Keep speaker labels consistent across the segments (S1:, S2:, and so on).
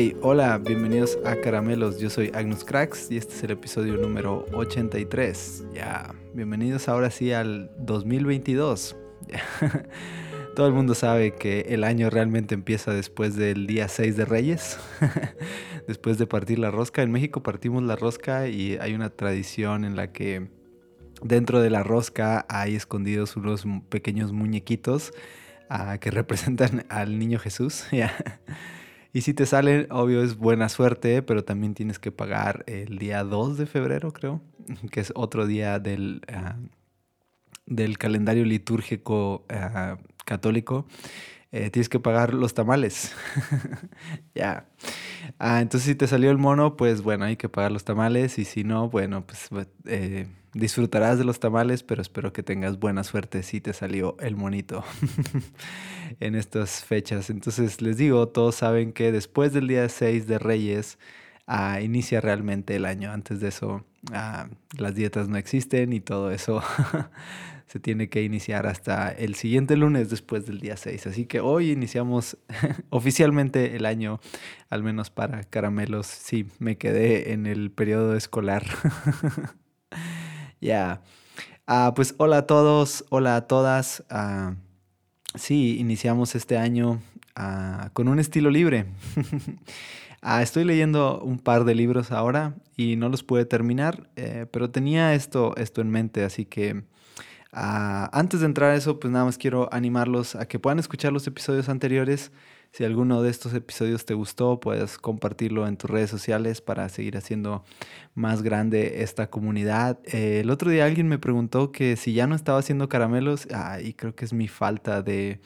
S1: Hey, hola, bienvenidos a Caramelos. Yo soy Agnus Cracks y este es el episodio número 83. Ya, bienvenidos ahora sí al 2022. Todo el mundo sabe que el año realmente empieza después del día 6 de Reyes, después de partir la rosca. En México partimos la rosca y hay una tradición en la que dentro de la rosca hay escondidos unos pequeños muñequitos uh, que representan al niño Jesús. Y si te sale, obvio es buena suerte, pero también tienes que pagar el día 2 de febrero, creo, que es otro día del, uh, del calendario litúrgico uh, católico. Eh, tienes que pagar los tamales. ya. Ah, entonces si te salió el mono, pues bueno, hay que pagar los tamales y si no, bueno, pues eh, disfrutarás de los tamales, pero espero que tengas buena suerte si te salió el monito en estas fechas. Entonces les digo, todos saben que después del día 6 de Reyes ah, inicia realmente el año. Antes de eso, ah, las dietas no existen y todo eso se tiene que iniciar hasta el siguiente lunes después del día 6. Así que hoy iniciamos oficialmente el año, al menos para caramelos. Sí, me quedé en el periodo escolar. Ya. Yeah. Pues hola a todos, hola a todas. Uh, sí, iniciamos este año uh, con un estilo libre. estoy leyendo un par de libros ahora y no los pude terminar, eh, pero tenía esto, esto en mente, así que antes de entrar a eso, pues nada más quiero animarlos a que puedan escuchar los episodios anteriores. Si alguno de estos episodios te gustó, puedes compartirlo en tus redes sociales para seguir haciendo más grande esta comunidad. Eh, el otro día alguien me preguntó que si ya no estaba haciendo caramelos, ah, y creo que es mi falta de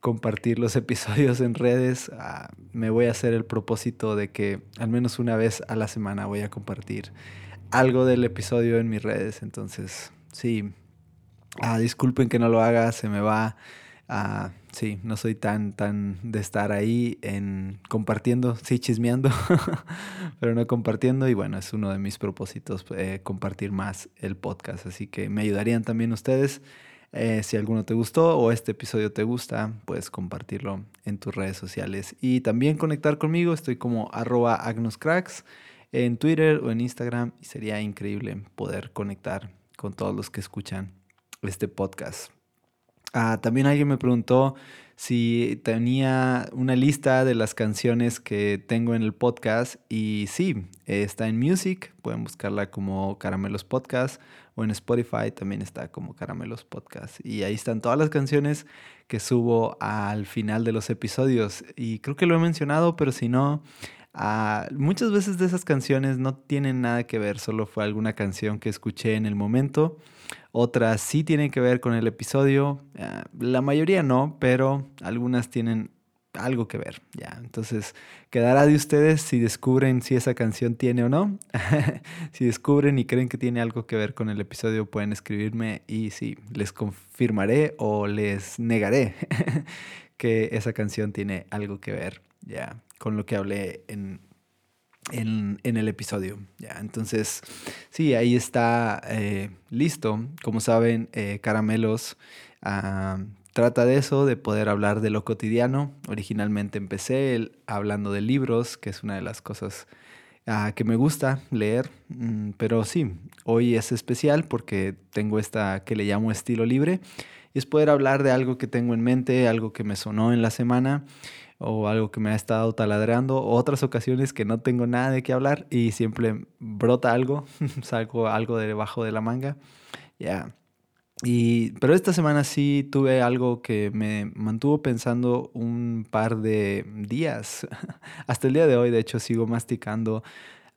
S1: compartir los episodios en redes. Ah, me voy a hacer el propósito de que al menos una vez a la semana voy a compartir algo del episodio en mis redes. Entonces, sí, Ah, disculpen que no lo haga, se me va. Ah, sí, no soy tan, tan de estar ahí en compartiendo, sí, chismeando, pero no compartiendo. Y bueno, es uno de mis propósitos eh, compartir más el podcast. Así que me ayudarían también ustedes. Eh, si alguno te gustó o este episodio te gusta, puedes compartirlo en tus redes sociales. Y también conectar conmigo, estoy como arroba agnoscracks en Twitter o en Instagram. Y sería increíble poder conectar con todos los que escuchan este podcast. Ah, también alguien me preguntó si tenía una lista de las canciones que tengo en el podcast y sí, está en Music, pueden buscarla como Caramelos Podcast o en Spotify también está como Caramelos Podcast. Y ahí están todas las canciones que subo al final de los episodios. Y creo que lo he mencionado, pero si no, uh, muchas veces de esas canciones no tienen nada que ver, solo fue alguna canción que escuché en el momento otras sí tienen que ver con el episodio, ah, la mayoría no, pero algunas tienen algo que ver, ya. Entonces, quedará de ustedes si descubren si esa canción tiene o no. si descubren y creen que tiene algo que ver con el episodio, pueden escribirme y sí, les confirmaré o les negaré que esa canción tiene algo que ver, ya, con lo que hablé en en, el episodio. ¿ya? Entonces, sí, ahí está eh, listo. Como saben, eh, Caramelos ah, trata de eso, de poder hablar de lo cotidiano. Originalmente empecé hablando de libros, que es una de las cosas ah, que me gusta leer. Mm, pero sí, hoy es especial porque tengo esta que le llamo estilo libre. Y es poder hablar de algo que tengo en mente, algo que me sonó en la semana o algo que me ha estado taladrando, otras ocasiones que no tengo nada de qué hablar y siempre brota algo, salgo algo debajo de la manga. Ya. Y, pero esta semana sí tuve algo que me mantuvo pensando un par de días. Hasta el día de hoy, de hecho, sigo masticando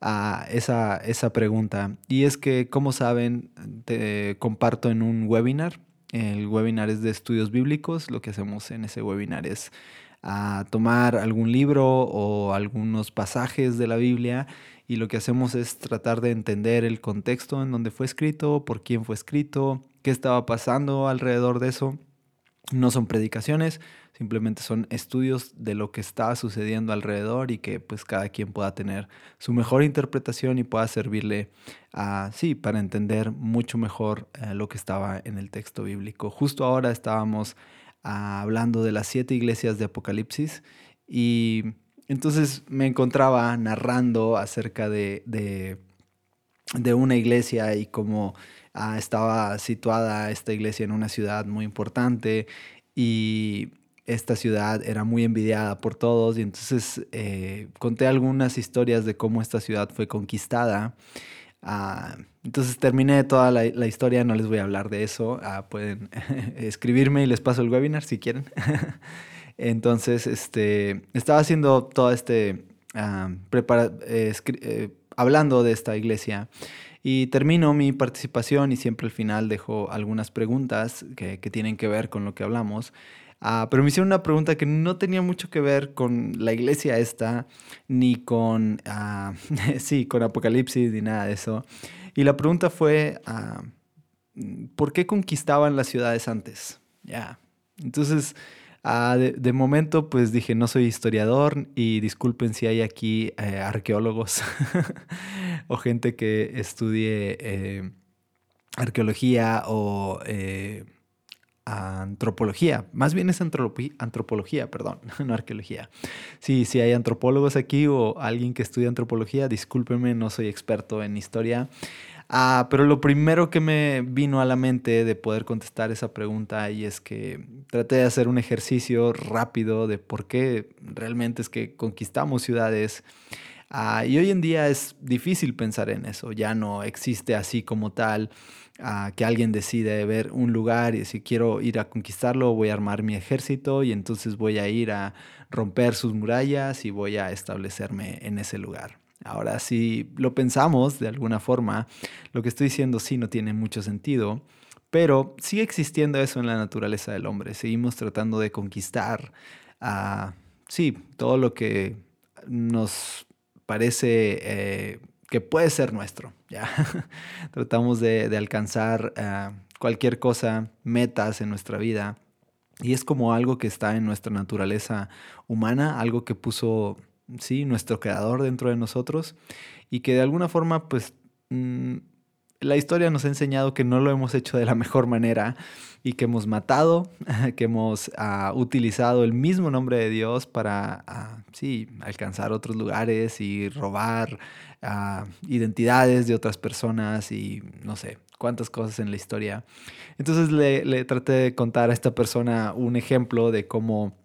S1: a esa, esa pregunta. Y es que, como saben, te comparto en un webinar. El webinar es de estudios bíblicos. Lo que hacemos en ese webinar es a tomar algún libro o algunos pasajes de la Biblia y lo que hacemos es tratar de entender el contexto en donde fue escrito, por quién fue escrito, qué estaba pasando alrededor de eso. No son predicaciones, simplemente son estudios de lo que está sucediendo alrededor y que pues cada quien pueda tener su mejor interpretación y pueda servirle a, sí, para entender mucho mejor eh, lo que estaba en el texto bíblico. Justo ahora estábamos hablando de las siete iglesias de Apocalipsis y entonces me encontraba narrando acerca de, de, una iglesia y cómo ah, estaba situada esta iglesia en una ciudad muy importante y esta ciudad era muy envidiada por todos y entonces eh, conté algunas historias de cómo esta ciudad fue conquistada. Ah, entonces terminé toda la, historia, no les voy a hablar de eso. Ah, pueden escribirme y les paso el webinar si quieren. entonces, este, estaba haciendo todo este, ah, eh, eh, hablando de esta iglesia. Y termino mi participación y siempre al final dejo algunas preguntas que, que tienen que ver con lo que hablamos. Ah, pero me hicieron una pregunta que no tenía mucho que ver con la iglesia esta, ni con, ah, sí, con Apocalipsis, ni nada de eso. Y la pregunta fue, ah, ¿por qué conquistaban las ciudades antes? Ya. Entonces, de, momento, pues dije, no soy historiador y disculpen si hay aquí eh, arqueólogos o gente que estudie eh, arqueología o... Eh, antropología. Más bien es antropología, perdón, no arqueología. Sí, si hay antropólogos aquí o alguien que estudia antropología, discúlpenme, no soy experto en historia. Ah, pero lo primero que me vino a la mente de poder contestar esa pregunta y es que traté de hacer un ejercicio rápido de por qué realmente es que conquistamos ciudades. Ah, y hoy en día es difícil pensar en eso, ya no existe así como tal a que alguien decide ver un lugar y si quiero ir a conquistarlo, voy a armar mi ejército y entonces voy a ir a romper sus murallas y voy a establecerme en ese lugar. Ahora, si lo pensamos de alguna forma, lo que estoy diciendo sí no tiene mucho sentido, pero sigue existiendo eso en la naturaleza del hombre. Seguimos tratando de conquistar, a sí, todo lo que nos parece eh, que puede ser nuestro. ¿ya? Tratamos de, alcanzar eh, cualquier cosa, metas en nuestra vida. Y es como algo que está en nuestra naturaleza humana, algo que puso, sí, nuestro creador dentro de nosotros y que de alguna forma, pues, mm, la historia nos ha enseñado que no lo hemos hecho de la mejor manera y que hemos matado, que hemos ah, utilizado el mismo nombre de Dios para, ah, sí, alcanzar otros lugares y robar ah, identidades de otras personas y no sé cuántas cosas en la historia. Entonces le, le traté de contar a esta persona un ejemplo de cómo...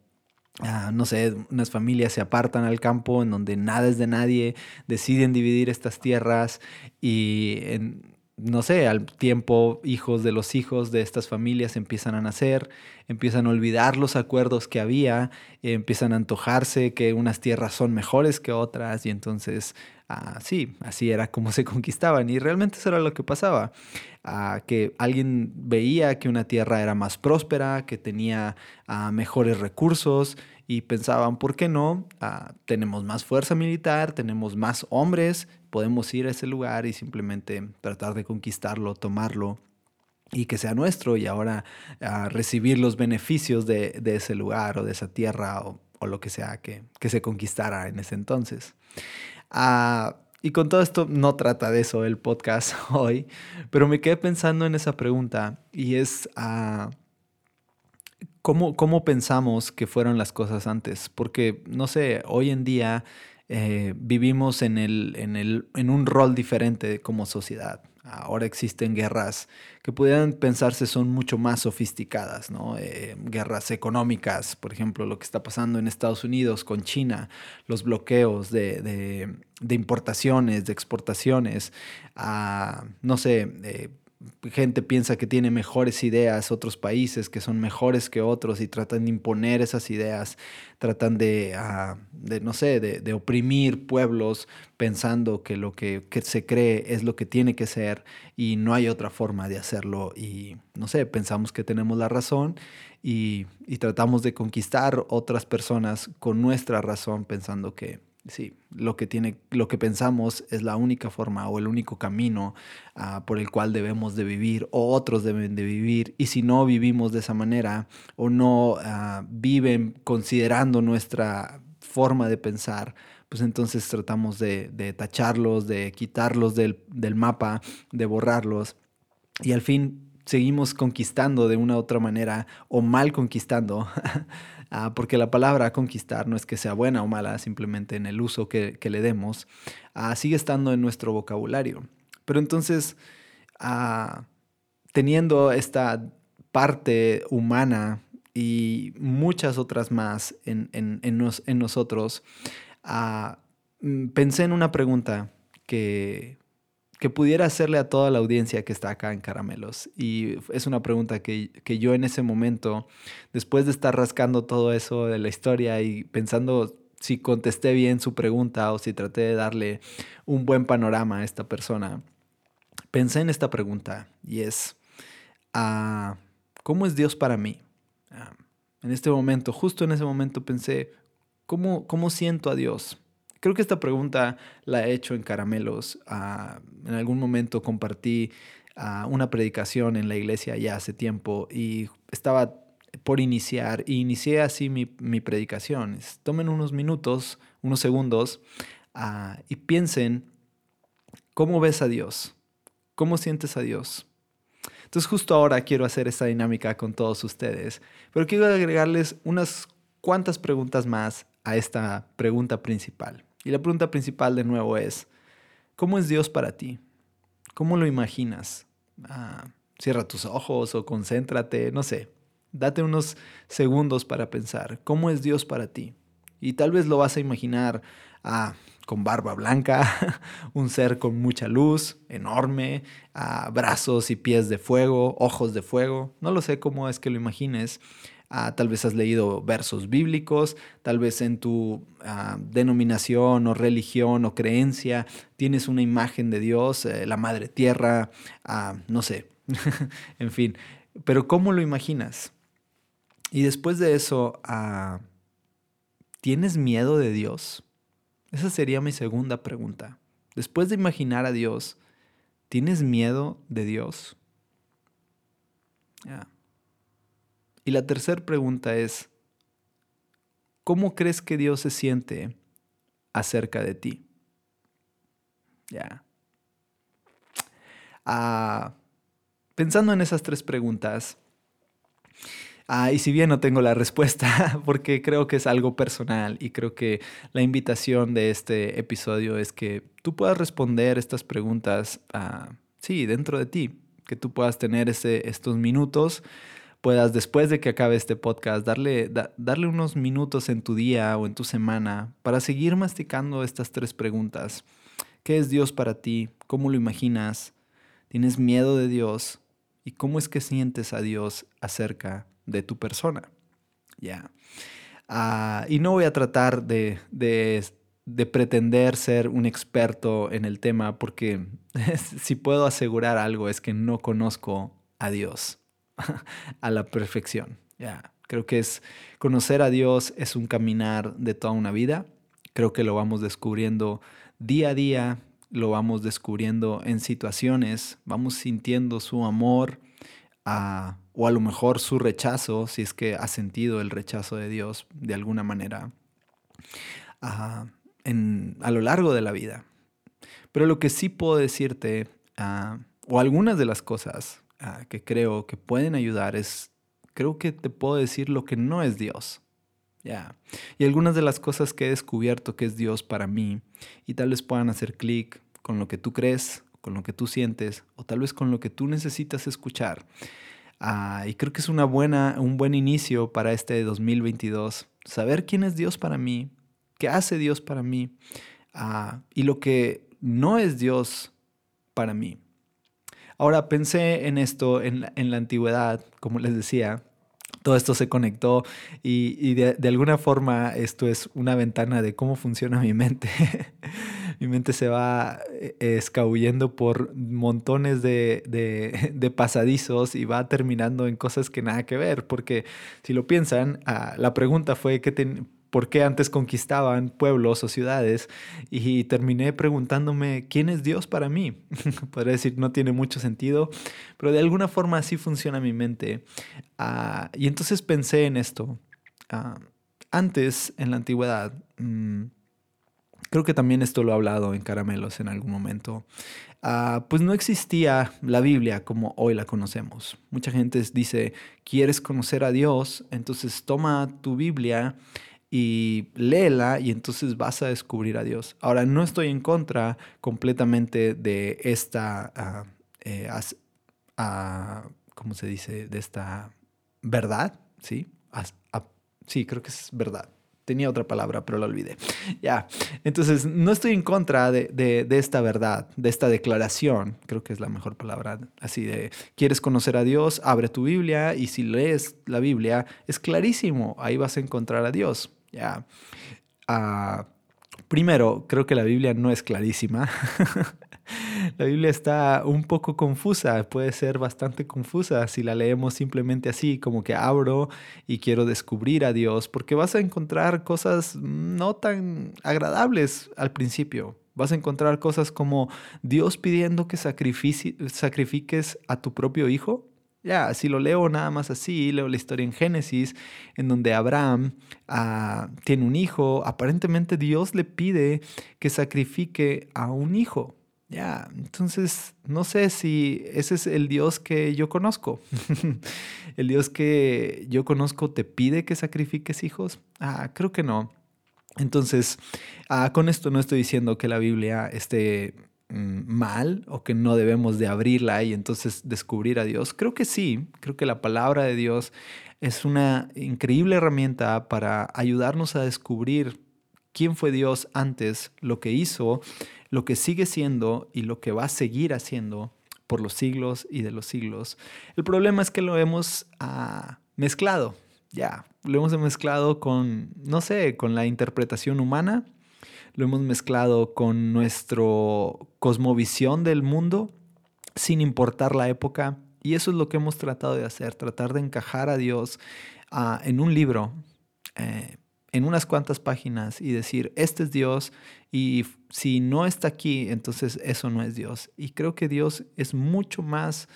S1: no sé, unas familias se apartan al campo en donde nada es de nadie, deciden dividir estas tierras y en, no sé, al tiempo hijos de los hijos de estas familias empiezan a nacer, empiezan a olvidar los acuerdos que había, empiezan a antojarse que unas tierras son mejores que otras y entonces, ah, sí, así era como se conquistaban y realmente eso era lo que pasaba, ah, que alguien veía que una tierra era más próspera, que tenía ah, mejores recursos y pensaban, ¿por qué no? tenemos más fuerza militar, tenemos más hombres, podemos ir a ese lugar y simplemente tratar de conquistarlo, tomarlo y que sea nuestro y ahora recibir los beneficios de, ese lugar o de esa tierra o, lo que sea que, se conquistara en ese entonces. Ah, y con todo esto no trata de eso el podcast hoy, pero me quedé pensando en esa pregunta y es ah, ¿cómo, ¿cómo pensamos que fueron las cosas antes? Porque, no sé, hoy en día eh, vivimos en, el, en, el, en un rol diferente como sociedad. Ahora existen guerras que pudieran pensarse son mucho más sofisticadas, ¿no? Eh, guerras económicas, por ejemplo, lo que está pasando en Estados Unidos con China, los bloqueos de, de, de importaciones, de exportaciones, a, no sé, eh, gente piensa que tiene mejores ideas, otros países que son mejores que otros y tratan de imponer esas ideas, tratan de, ah, no sé, de, oprimir pueblos pensando que lo que, se cree es lo que tiene que ser y no hay otra forma de hacerlo y, no sé, pensamos que tenemos la razón y tratamos de conquistar otras personas con nuestra razón pensando que sí, lo que, tiene, lo que pensamos es la única forma o el único camino ah, por el cual debemos de vivir o otros deben de vivir. Y si no vivimos de esa manera o no ah, viven considerando nuestra forma de pensar, pues entonces tratamos de, tacharlos, de quitarlos del, del mapa, de borrarlos. Y al fin seguimos conquistando de una otra manera o mal conquistando, ah, porque la palabra conquistar no es que sea buena o mala, simplemente en el uso que, le demos, ah, sigue estando en nuestro vocabulario. Pero entonces, ah, teniendo esta parte humana y muchas otras más en, en nosotros, mm, pensé en una pregunta que que pudiera hacerle a toda la audiencia que está acá en Caramelos. Y es una pregunta que, yo en ese momento, después de estar rascando todo eso de la historia y pensando si contesté bien su pregunta o si traté de darle un buen panorama a esta persona, pensé en esta pregunta y es, ah, ¿cómo es Dios para mí? Ah, en este momento, justo en ese momento pensé, ¿cómo, cómo siento a Dios? Creo que esta pregunta la he hecho en Caramelos. Ah, en algún momento compartí ah, una predicación en la iglesia ya hace tiempo y estaba por iniciar y inicié así mi, predicación. Tomen unos minutos, unos segundos ah, y piensen cómo ves a Dios, cómo sientes a Dios. Entonces justo ahora quiero hacer esta dinámica con todos ustedes, pero quiero agregarles unas cuantas preguntas más a esta pregunta principal. Y la pregunta principal de nuevo es, ¿cómo es Dios para ti? ¿Cómo lo imaginas? Ah, cierra tus ojos o concéntrate, no sé. Date unos segundos para pensar, ¿cómo es Dios para ti? Y tal vez lo vas a imaginar ah, con barba blanca, un ser con mucha luz, enorme, ah, brazos y pies de fuego, ojos de fuego. No lo sé cómo es que lo imagines, Ah, tal vez has leído versos bíblicos, tal vez en tu ah, denominación o religión o creencia tienes una imagen de Dios, eh, la madre tierra, ah, no sé, en fin, pero ¿cómo lo imaginas? Y después de eso, ¿tienes miedo de Dios? Esa sería mi segunda pregunta. Después de imaginar a Dios, ¿tienes miedo de Dios? Y la tercera pregunta es, ¿cómo crees que Dios se siente acerca de ti? Ya. Ah, pensando en esas tres preguntas, ah, y si bien no tengo la respuesta, porque creo que es algo personal y creo que la invitación de este episodio es que tú puedas responder estas preguntas, ah, sí, dentro de ti, que tú puedas tener ese, estos minutos puedas después de que acabe este podcast darle, darle unos minutos en tu día o en tu semana para seguir masticando estas tres preguntas. ¿Qué es Dios para ti? ¿Cómo lo imaginas? ¿Tienes miedo de Dios? ¿Y cómo es que sientes a Dios acerca de tu persona? Ya. Ah, y no voy a tratar de, de pretender ser un experto en el tema porque si puedo asegurar algo es que no conozco a Dios. a la perfección. Creo que es conocer a Dios es un caminar de toda una vida. Creo que lo vamos descubriendo día a día, lo vamos descubriendo en situaciones, vamos sintiendo su amor o a lo mejor su rechazo, si es que ha sentido el rechazo de Dios de alguna manera a lo largo de la vida. Pero lo que sí puedo decirte, o algunas de las cosas Ah, que creo que pueden ayudar es, creo que te puedo decir lo que no es Dios. Ya. Y algunas de las cosas que he descubierto que es Dios para mí, y tal vez puedan hacer clic con lo que tú crees, con lo que tú sientes, o tal vez con lo que tú necesitas escuchar. Ah, y creo que es una buena, un buen inicio para este 2022. Saber quién es Dios para mí, qué hace Dios para mí, ah, y lo que no es Dios para mí. Ahora pensé en esto en la, antigüedad, como les decía, todo esto se conectó y, de, alguna forma esto es una ventana de cómo funciona mi mente. mi mente se va eh, escabullendo por montones de, de, pasadizos y va terminando en cosas que nada que ver, porque si lo piensan, ah, la pregunta fue, ¿qué, por qué antes conquistaban pueblos o ciudades y terminé preguntándome quién es Dios para mí. Podría decir, no tiene mucho sentido, pero de alguna forma así funciona mi mente. Ah, y entonces pensé en esto. Ah, antes, en la antigüedad, mm, creo que también esto lo he hablado en Caramelos en algún momento, ah, pues no existía la Biblia como hoy la conocemos. Mucha gente dice, ¿quieres conocer a Dios? Entonces toma tu Biblia y léela y entonces vas a descubrir a Dios. Ahora, no estoy en contra completamente de esta, ah, eh, ah, ¿cómo se dice? De esta verdad, ¿sí? sí, creo que es verdad. Tenía otra palabra, pero la olvidé. Ya, entonces no estoy en contra de, de, esta verdad, de esta declaración, creo que es la mejor palabra, así de, quieres conocer a Dios, abre tu Biblia y si lees la Biblia, es clarísimo, ahí vas a encontrar a Dios. Ya. Ah, primero, creo que la Biblia no es clarísima. la Biblia está un poco confusa, puede ser bastante confusa si la leemos simplemente así, como que abro y quiero descubrir a Dios, porque vas a encontrar cosas no tan agradables al principio. Vas a encontrar cosas como Dios pidiendo que sacrifiques a tu propio hijo ya, si lo leo nada más así, leo la historia en Génesis, en donde Abraham ah, tiene un hijo, aparentemente Dios le pide que sacrifique a un hijo. Ya, entonces no sé si ese es el Dios que yo conozco. el Dios que yo conozco te pide que sacrifiques hijos. Ah, creo que no. Entonces, ah, con esto no estoy diciendo que la Biblia esté mal o que no debemos de abrirla y entonces descubrir a Dios. Creo que sí, creo que la palabra de Dios es una increíble herramienta para ayudarnos a descubrir quién fue Dios antes, lo que hizo, lo que sigue siendo y lo que va a seguir haciendo por los siglos y de los siglos. El problema es que lo hemos ah, mezclado, ya, lo hemos mezclado con, no sé, con la interpretación humana lo hemos mezclado con nuestra cosmovisión del mundo, sin importar la época. Y eso es lo que hemos tratado de hacer, tratar de encajar a Dios ah, en un libro, eh, en unas cuantas páginas y decir, este es Dios y si no está aquí, entonces eso no es Dios. Y creo que Dios es mucho más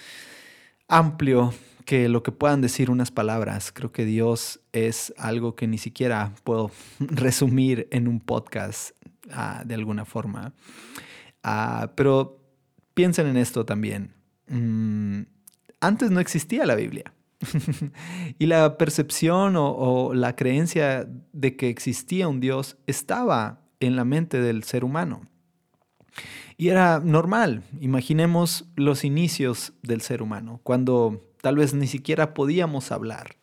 S1: amplio que lo que puedan decir unas palabras. Creo que Dios es algo que ni siquiera puedo resumir en un podcast De alguna forma. Ah, pero piensen en esto también. Mm, antes no existía la Biblia. y la percepción o, la creencia de que existía un Dios estaba en la mente del ser humano. Y era normal. Imaginemos los inicios del ser humano, cuando tal vez ni siquiera podíamos hablar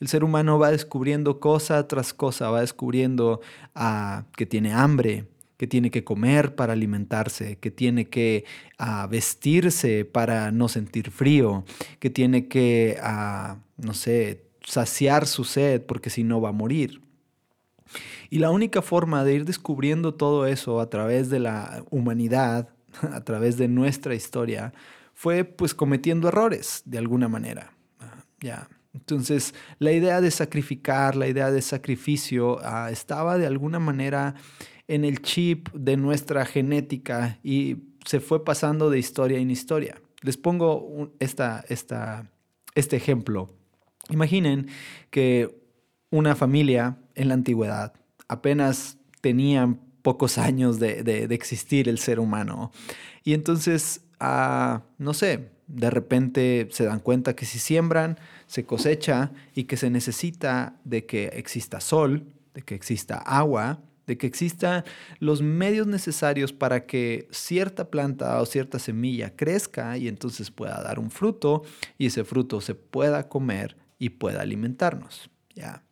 S1: el ser humano va descubriendo cosa tras cosa, va descubriendo ah, que tiene hambre, que tiene que comer para alimentarse, que tiene que ah, vestirse para no sentir frío, que tiene que, ah, no sé, saciar su sed porque si no va a morir. Y la única forma de ir descubriendo todo eso a través de la humanidad, a través de nuestra historia, fue pues cometiendo errores de alguna manera. ya. Entonces, la idea de sacrificar, la idea de sacrificio, ah, estaba de alguna manera en el chip de nuestra genética y se fue pasando de historia en historia. Les pongo esta, este ejemplo. Imaginen que una familia en la antigüedad apenas tenían pocos años de, existir el ser humano. Y entonces, ah, no sé, de repente se dan cuenta que si siembran, se cosecha y que se necesita de que exista sol, de que exista agua, de que existan los medios necesarios para que cierta planta o cierta semilla crezca y entonces pueda dar un fruto y ese fruto se pueda comer y pueda alimentarnos. ¿ya?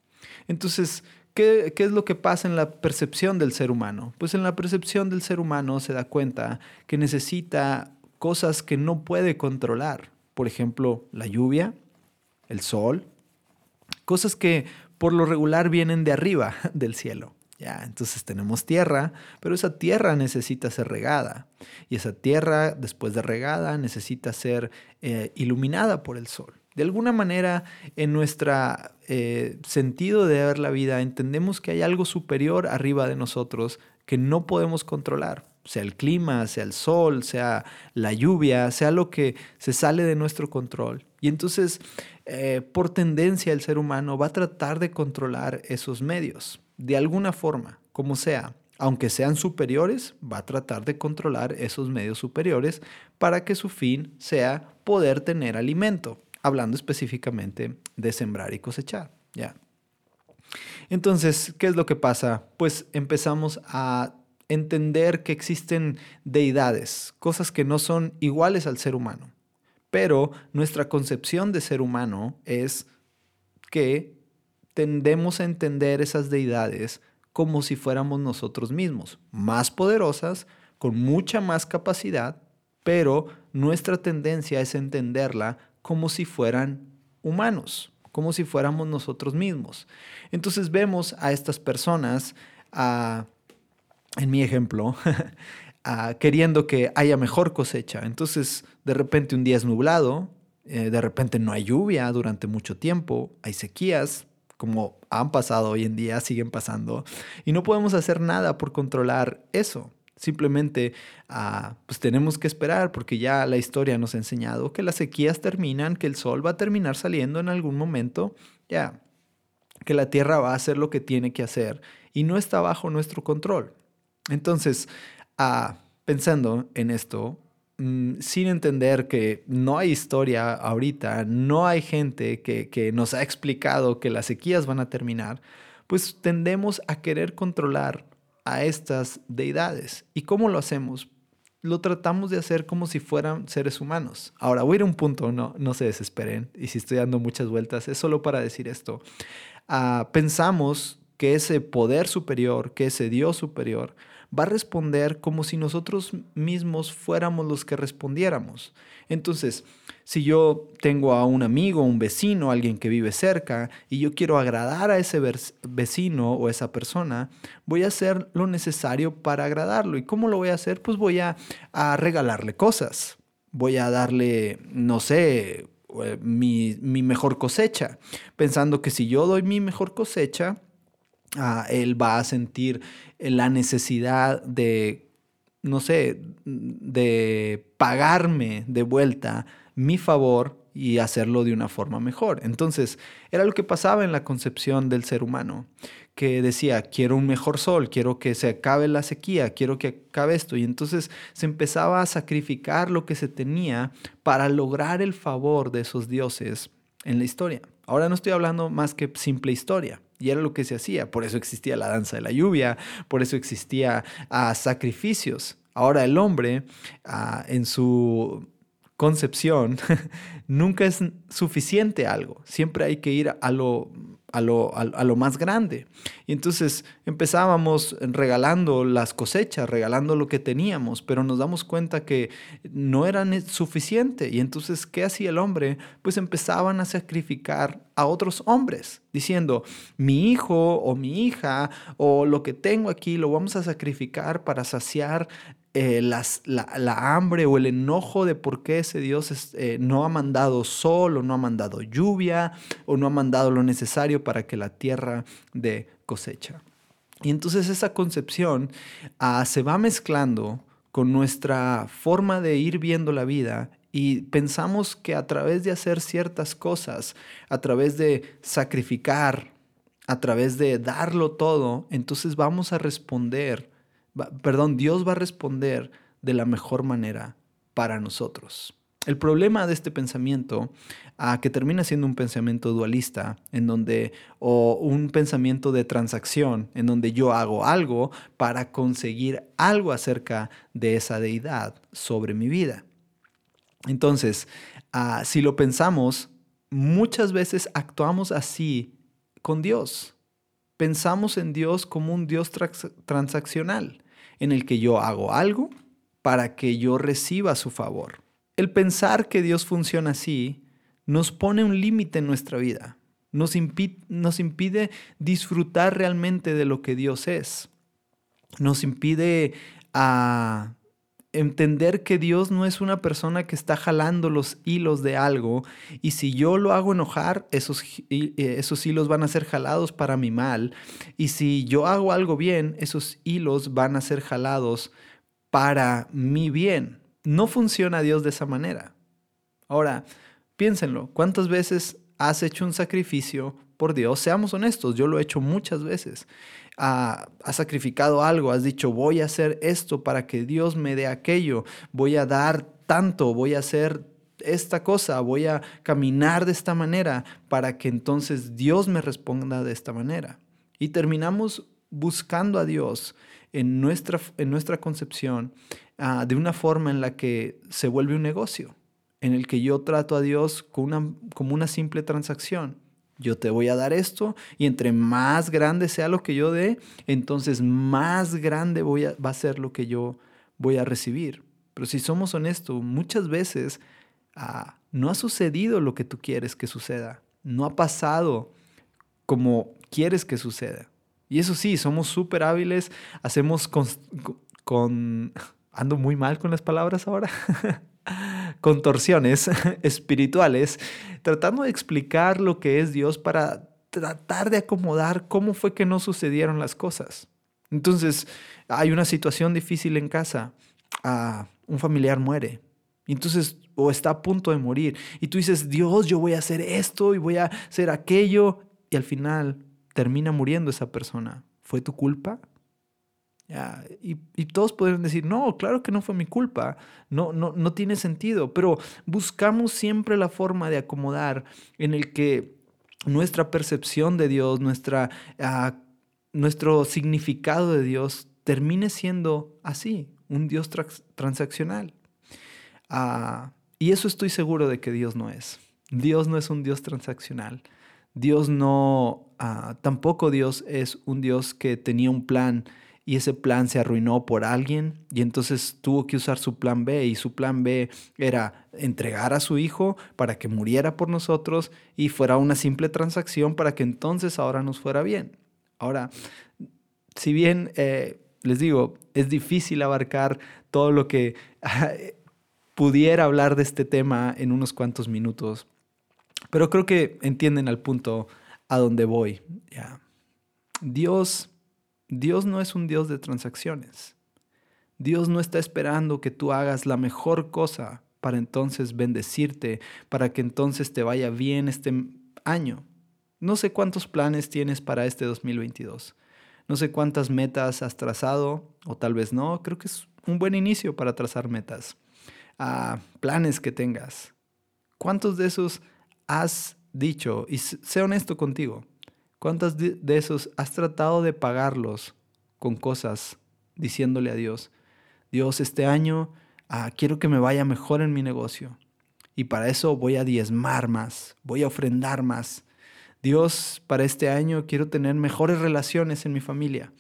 S1: Entonces, ¿qué, ¿qué es lo que pasa en la percepción del ser humano? Pues en la percepción del ser humano se da cuenta que necesita cosas que no puede controlar. Por ejemplo, la lluvia, el sol, cosas que por lo regular vienen de arriba del cielo. Ya, entonces tenemos tierra, pero esa tierra necesita ser regada. Y esa tierra, después de regada, necesita ser eh, iluminada por el sol. De alguna manera, en nuestro eh, sentido de ver la vida, entendemos que hay algo superior arriba de nosotros que no podemos controlar sea el clima, sea el sol, sea la lluvia, sea lo que se sale de nuestro control. Y entonces, eh, por tendencia, el ser humano va a tratar de controlar esos medios, de alguna forma, como sea. aunque sean superiores, va a tratar de controlar esos medios superiores para que su fin sea poder tener alimento, hablando específicamente de sembrar y cosechar, ¿ya? Entonces, ¿qué es lo que pasa? Pues empezamos a entender que existen deidades, cosas que no son iguales al ser humano. Pero nuestra concepción de ser humano es que tendemos a entender esas deidades como si fuéramos nosotros mismos, más poderosas, con mucha más capacidad, pero nuestra tendencia es entenderla como si fueran humanos, como si fuéramos nosotros mismos. Entonces vemos a estas personas, en mi ejemplo, queriendo que haya mejor cosecha. Entonces, de repente un día es nublado, eh, de repente no hay lluvia durante mucho tiempo, hay sequías, como han pasado hoy en día, siguen pasando, y no podemos hacer nada por controlar eso. Simplemente ah, pues tenemos que esperar porque ya la historia nos ha enseñado que las sequías terminan, que el sol va a terminar saliendo en algún momento, ya, que la tierra va a hacer lo que tiene que hacer y no está bajo nuestro control. Entonces, ah, pensando en esto, mm, sin entender que no hay historia ahorita, no hay gente que, que nos ha explicado que las sequías van a terminar, pues tendemos a querer controlar a estas deidades. ¿Y cómo lo hacemos? Lo tratamos de hacer como si fueran seres humanos. Ahora, voy a ir a un punto, no, no se desesperen, y si estoy dando muchas vueltas, es solo para decir esto. Ah, pensamos que ese poder superior, que ese Dios superior, va a responder como si nosotros mismos fuéramos los que respondiéramos. Entonces, si yo tengo a un amigo, un vecino, alguien que vive cerca, y yo quiero agradar a ese vecino o esa persona, voy a hacer lo necesario para agradarlo. ¿Y cómo lo voy a hacer? Pues voy a, regalarle cosas. Voy a darle, no sé, eh, mi, mejor cosecha, pensando que si yo doy mi mejor cosecha, Ah, él va a sentir la necesidad de, no sé, de pagarme de vuelta mi favor y hacerlo de una forma mejor. Entonces, era lo que pasaba en la concepción del ser humano, que decía, quiero un mejor sol, quiero que se acabe la sequía, quiero que acabe esto. Y entonces se empezaba a sacrificar lo que se tenía para lograr el favor de esos dioses en la historia. Ahora no estoy hablando más que simple historia. Y era lo que se hacía. Por eso existía la danza de la lluvia, por eso existía ah, sacrificios. Ahora el hombre, ah, en su concepción, nunca es suficiente algo. Siempre hay que ir a lo a lo, más grande. Y entonces empezábamos regalando las cosechas, regalando lo que teníamos, pero nos damos cuenta que no era suficiente. Y entonces, ¿qué hacía el hombre? Pues empezaban a sacrificar a otros hombres, diciendo, mi hijo o mi hija o lo que tengo aquí lo vamos a sacrificar para saciar eh, la, hambre o el enojo de por qué ese Dios eh, no ha mandado sol o no ha mandado lluvia o no ha mandado lo necesario para que la tierra dé cosecha. Y entonces esa concepción ah, se va mezclando con nuestra forma de ir viendo la vida y pensamos que a través de hacer ciertas cosas, a través de sacrificar, a través de darlo todo, entonces vamos a responder perdón, Dios va a responder de la mejor manera para nosotros. El problema de este pensamiento, a que termina siendo un pensamiento dualista, en donde, o un pensamiento de transacción, en donde yo hago algo para conseguir algo acerca de esa deidad sobre mi vida. Entonces, ah, si lo pensamos, muchas veces actuamos así con Dios. Pensamos en Dios como un Dios transaccional en el que yo hago algo para que yo reciba su favor. El pensar que Dios funciona así nos pone un límite en nuestra vida, nos, impide disfrutar realmente de lo que Dios es, nos impide a ah, entender que Dios no es una persona que está jalando los hilos de algo y si yo lo hago enojar, esos, eh, esos hilos van a ser jalados para mi mal y si yo hago algo bien, esos hilos van a ser jalados para mi bien. No funciona Dios de esa manera. Ahora, piénsenlo, ¿cuántas veces has hecho un sacrificio por Dios, seamos honestos, yo lo he hecho muchas veces. Ah, has sacrificado algo, has dicho, voy a hacer esto para que Dios me dé aquello, voy a dar tanto, voy a hacer esta cosa, voy a caminar de esta manera para que entonces Dios me responda de esta manera. Y terminamos buscando a Dios en nuestra, en nuestra concepción ah, de una forma en la que se vuelve un negocio, en el que yo trato a Dios como una, como una simple transacción. Yo te voy a dar esto y entre más grande sea lo que yo dé, entonces más grande va a ser lo que yo voy a recibir. Pero si somos honestos, muchas veces ah, no ha sucedido lo que tú quieres que suceda. No ha pasado como quieres que suceda. Y eso sí, somos súper hábiles, hacemos con, Ando muy mal con las palabras ahora. contorsiones espirituales, tratando de explicar lo que es Dios para tratar de acomodar cómo fue que no sucedieron las cosas. Entonces, hay una situación difícil en casa, ah, un familiar muere, entonces, o está a punto de morir, y tú dices, Dios, yo voy a hacer esto y voy a hacer aquello, y al final termina muriendo esa persona. ¿Fue tu culpa? Y, todos podrían decir, no, claro que no fue mi culpa, no, no, no tiene sentido, pero buscamos siempre la forma de acomodar en el que nuestra percepción de Dios, nuestra, ah, nuestro significado de Dios termine siendo así, un Dios transaccional. Ah, y eso estoy seguro de que Dios no es. Dios no es un Dios transaccional. Dios no, ah, tampoco Dios es un Dios que tenía un plan y ese plan se arruinó por alguien y entonces tuvo que usar su plan B y su plan B era entregar a su hijo para que muriera por nosotros y fuera una simple transacción para que entonces ahora nos fuera bien. Ahora, si bien eh, les digo, es difícil abarcar todo lo que pudiera hablar de este tema en unos cuantos minutos, pero creo que entienden al punto a donde voy. Dios Dios no es un Dios de transacciones. Dios no está esperando que tú hagas la mejor cosa para entonces bendecirte, para que entonces te vaya bien este año. No sé cuántos planes tienes para este 2022. No sé cuántas metas has trazado, o tal vez no. Creo que es un buen inicio para trazar metas. Ah, planes que tengas. ¿Cuántos de esos has dicho? Y sé honesto contigo. ¿Cuántos de esos has tratado de pagarlos con cosas diciéndole a Dios, Dios, este año ah, quiero que me vaya mejor en mi negocio y para eso voy a diezmar más, voy a ofrendar más. Dios, para este año quiero tener mejores relaciones en mi familia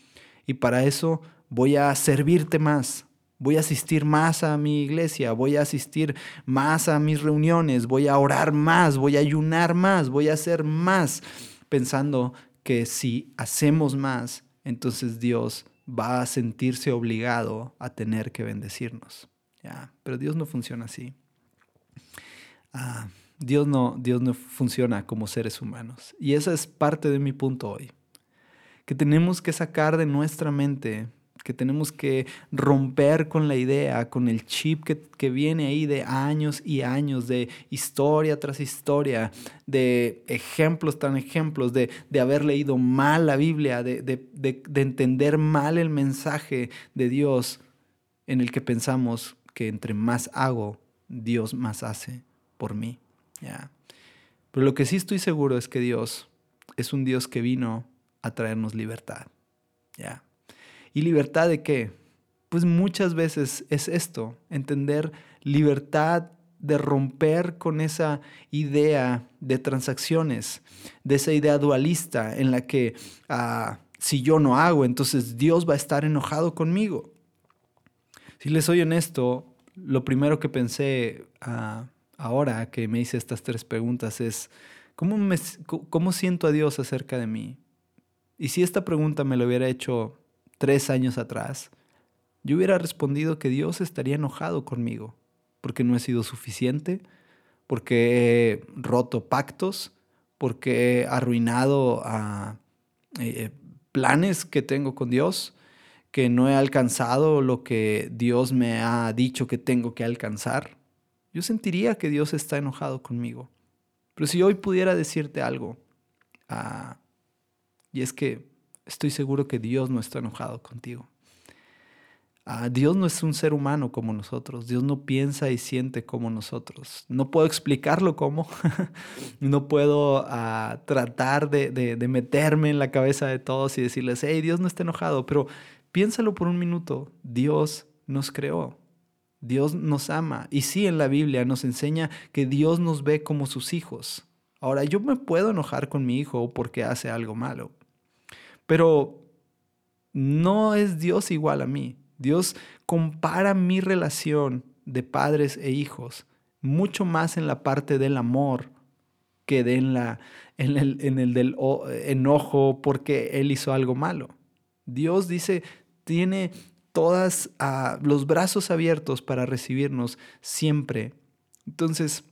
S1: y para eso voy a servirte más, voy a asistir más a mi iglesia, voy a asistir más a mis reuniones, voy a orar más, voy a ayunar más, voy a hacer más pensando que si hacemos más, entonces Dios va a sentirse obligado a tener que bendecirnos. Pero Dios no funciona así. Ah, Dios, no, Dios no funciona como seres humanos. Y esa es parte de mi punto hoy. Que tenemos que sacar de nuestra mente que tenemos que romper con la idea, con el chip que, viene ahí de años y años, de historia tras historia, de ejemplos tras ejemplos, de, haber leído mal la Biblia, de, de, entender mal el mensaje de Dios en el que pensamos que entre más hago, Dios más hace por mí. ¿ya? Pero lo que sí estoy seguro es que Dios es un Dios que vino a traernos libertad. ¿ya? ¿Y libertad de qué? Pues muchas veces es esto, entender libertad de romper con esa idea de transacciones, de esa idea dualista en la que ah, si yo no hago, entonces Dios va a estar enojado conmigo. Si les soy honesto, lo primero que pensé ah, ahora que me hice estas tres preguntas es, ¿cómo, me, ¿cómo siento a Dios acerca de mí? Y si esta pregunta me lo hubiera hecho tres años atrás, yo hubiera respondido que Dios estaría enojado conmigo, porque no he sido suficiente, porque he roto pactos, porque he arruinado a, eh, planes que tengo con Dios, que no he alcanzado lo que Dios me ha dicho que tengo que alcanzar. Yo sentiría que Dios está enojado conmigo. Pero si hoy pudiera decirte algo, Ah, y es que estoy seguro que Dios no está enojado contigo. Ah, Dios no es un ser humano como nosotros. Dios no piensa y siente como nosotros. No puedo explicarlo cómo. no puedo ah, tratar de, de, meterme en la cabeza de todos y decirles, hey, Dios no está enojado. Pero piénsalo por un minuto. Dios nos creó. Dios nos ama. Y sí, en la Biblia nos enseña que Dios nos ve como sus hijos. Ahora, yo me puedo enojar con mi hijo porque hace algo malo. Pero no es Dios igual a mí. Dios compara mi relación de padres e hijos mucho más en la parte del amor que en, la, en, el, en el del enojo porque Él hizo algo malo. Dios dice, tiene todos ah, los brazos abiertos para recibirnos siempre. Entonces,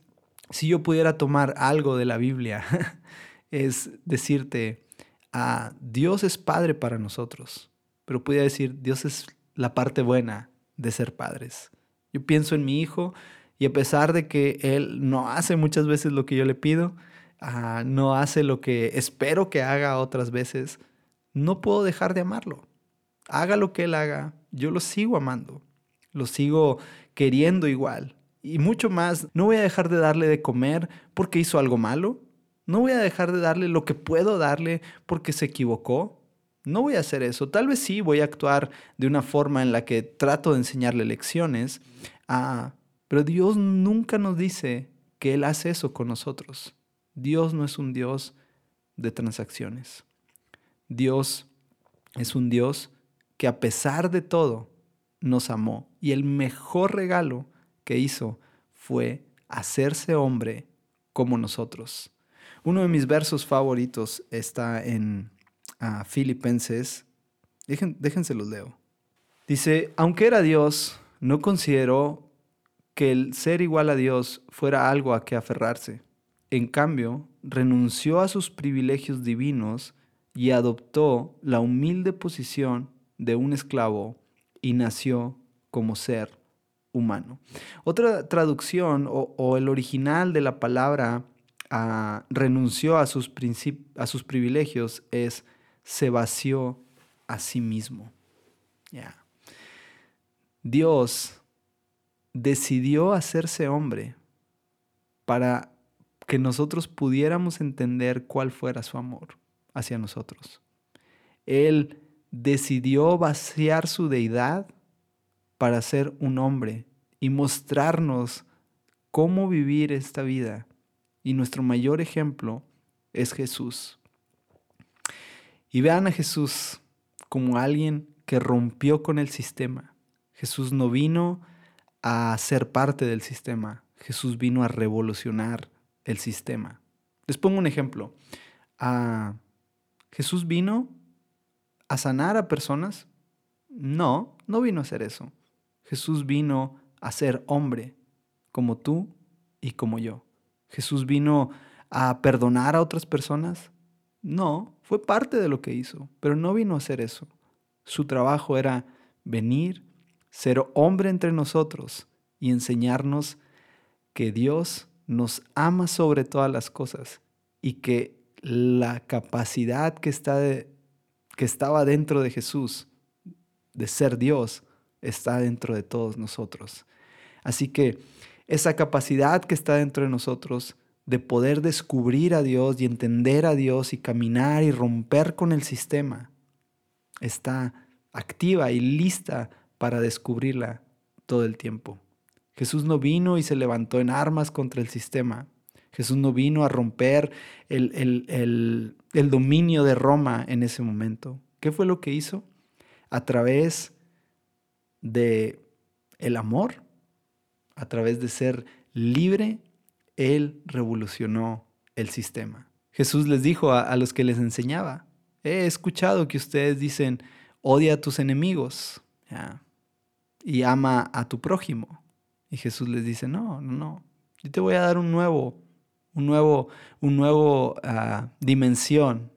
S1: si yo pudiera tomar algo de la Biblia, es decirte, Dios es Padre para nosotros, pero pudiera decir, Dios es la parte buena de ser padres. Yo pienso en mi hijo y a pesar de que él no hace muchas veces lo que yo le pido, ah, no hace lo que espero que haga otras veces, no puedo dejar de amarlo. Haga lo que él haga, yo lo sigo amando, lo sigo queriendo igual. Y mucho más, no voy a dejar de darle de comer porque hizo algo malo. No voy a dejar de darle lo que puedo darle porque se equivocó. No voy a hacer eso. Tal vez sí voy a actuar de una forma en la que trato de enseñarle lecciones. Ah, pero Dios nunca nos dice que Él hace eso con nosotros. Dios no es un Dios de transacciones. Dios es un Dios que a pesar de todo nos amó. Y el mejor regalo que hizo fue hacerse hombre como nosotros. Uno de mis versos favoritos está en a Filipenses, déjense los leo. Dice, aunque era Dios, no consideró que el ser igual a Dios fuera algo a que aferrarse. En cambio, renunció a sus privilegios divinos y adoptó la humilde posición de un esclavo y nació como ser humano. Otra traducción o, el original de la palabra ah, renunció a sus, a sus privilegios es se vació a sí mismo. Dios decidió hacerse hombre para que nosotros pudiéramos entender cuál fuera su amor hacia nosotros. Él decidió vaciar su deidad para ser un hombre y mostrarnos cómo vivir esta vida. Y nuestro mayor ejemplo es Jesús. Y vean a Jesús como alguien que rompió con el sistema. Jesús no vino a ser parte del sistema, Jesús vino a revolucionar el sistema. Les pongo un ejemplo. Ah, ¿Jesús vino a sanar a personas? No, no vino a hacer eso. Jesús vino a ser hombre, como tú y como yo. Jesús vino a perdonar a otras personas. No, fue parte de lo que hizo, pero no vino a hacer eso. Su trabajo era venir, ser hombre entre nosotros y enseñarnos que Dios nos ama sobre todas las cosas y que la capacidad que, está que estaba dentro de Jesús de ser Dios está dentro de todos nosotros. Así que esa capacidad que está dentro de nosotros de poder descubrir a Dios y entender a Dios y caminar y romper con el sistema, está activa y lista para descubrirla todo el tiempo. Jesús no vino y se levantó en armas contra el sistema. Jesús no vino a romper el, el, dominio de Roma en ese momento. ¿Qué fue lo que hizo? A través de el amor, a través de ser libre él revolucionó el sistema. Jesús les dijo a, los que les enseñaba, he escuchado que ustedes dicen, odia a tus enemigos y ama a tu prójimo. Y Jesús les dice, no, no, no, yo te voy a dar un nuevo, un nuevo, un nuevo ah, dimensión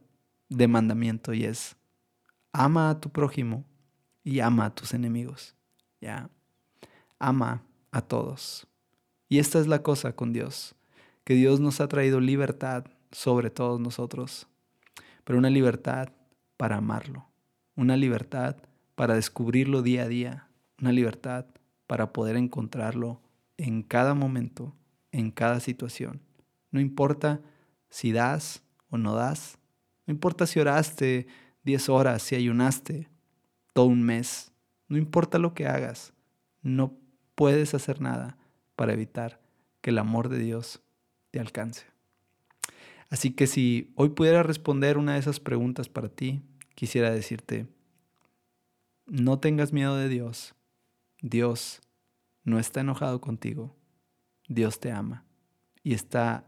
S1: de mandamiento y es, ama a tu prójimo y ama a tus enemigos. ¿ya? Ama a todos. Y esta es la cosa con Dios, que Dios nos ha traído libertad sobre todos nosotros. pero una libertad para amarlo, una libertad para descubrirlo día a día, una libertad para poder encontrarlo en cada momento, en cada situación. No importa si das o no das, no importa si oraste 10 horas, si ayunaste todo un mes, no importa lo que hagas, no puedes hacer nada para evitar que el amor de Dios te alcance. Así que si hoy pudiera responder una de esas preguntas para ti, quisiera decirte, no tengas miedo de Dios. Dios no está enojado contigo. Dios te ama y está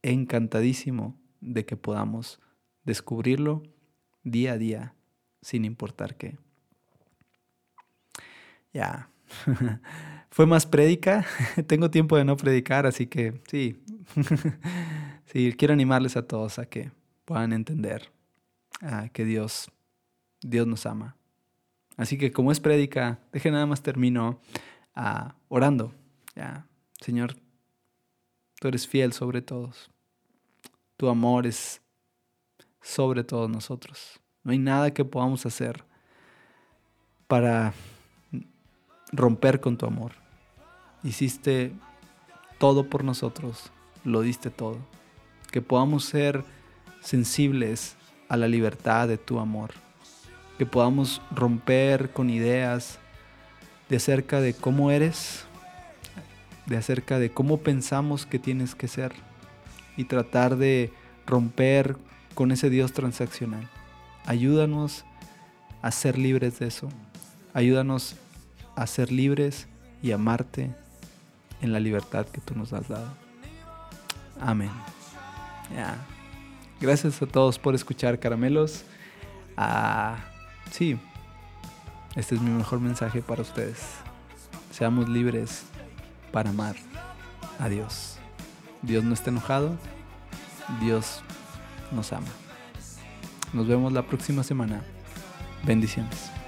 S1: encantadísimo de que podamos descubrirlo día a día, sin importar qué. Ya, fue más prédica. Tengo tiempo de no predicar, así que sí. sí, quiero animarles a todos a que puedan entender que Dios, Dios nos ama. Así que como es prédica, deje nada más termino uh, orando. Ya, Señor, tú eres fiel sobre todos. Tu amor es sobre todos nosotros. No hay nada que podamos hacer para romper con tu amor. Hiciste todo por nosotros, lo diste todo. Que podamos ser sensibles a la libertad de tu amor. Que podamos romper con ideas de acerca de cómo eres, de acerca de cómo pensamos que tienes que ser y tratar de romper con ese Dios transaccional. Ayúdanos a ser libres de eso. Ayúdanos a ser libres y amarte en la libertad que tú nos has dado. Amén. Gracias a todos por escuchar, caramelos. Ah, sí, este es mi mejor mensaje para ustedes. Seamos libres para amar a Dios. Dios no está enojado, Dios nos ama. Nos vemos la próxima semana. Bendiciones.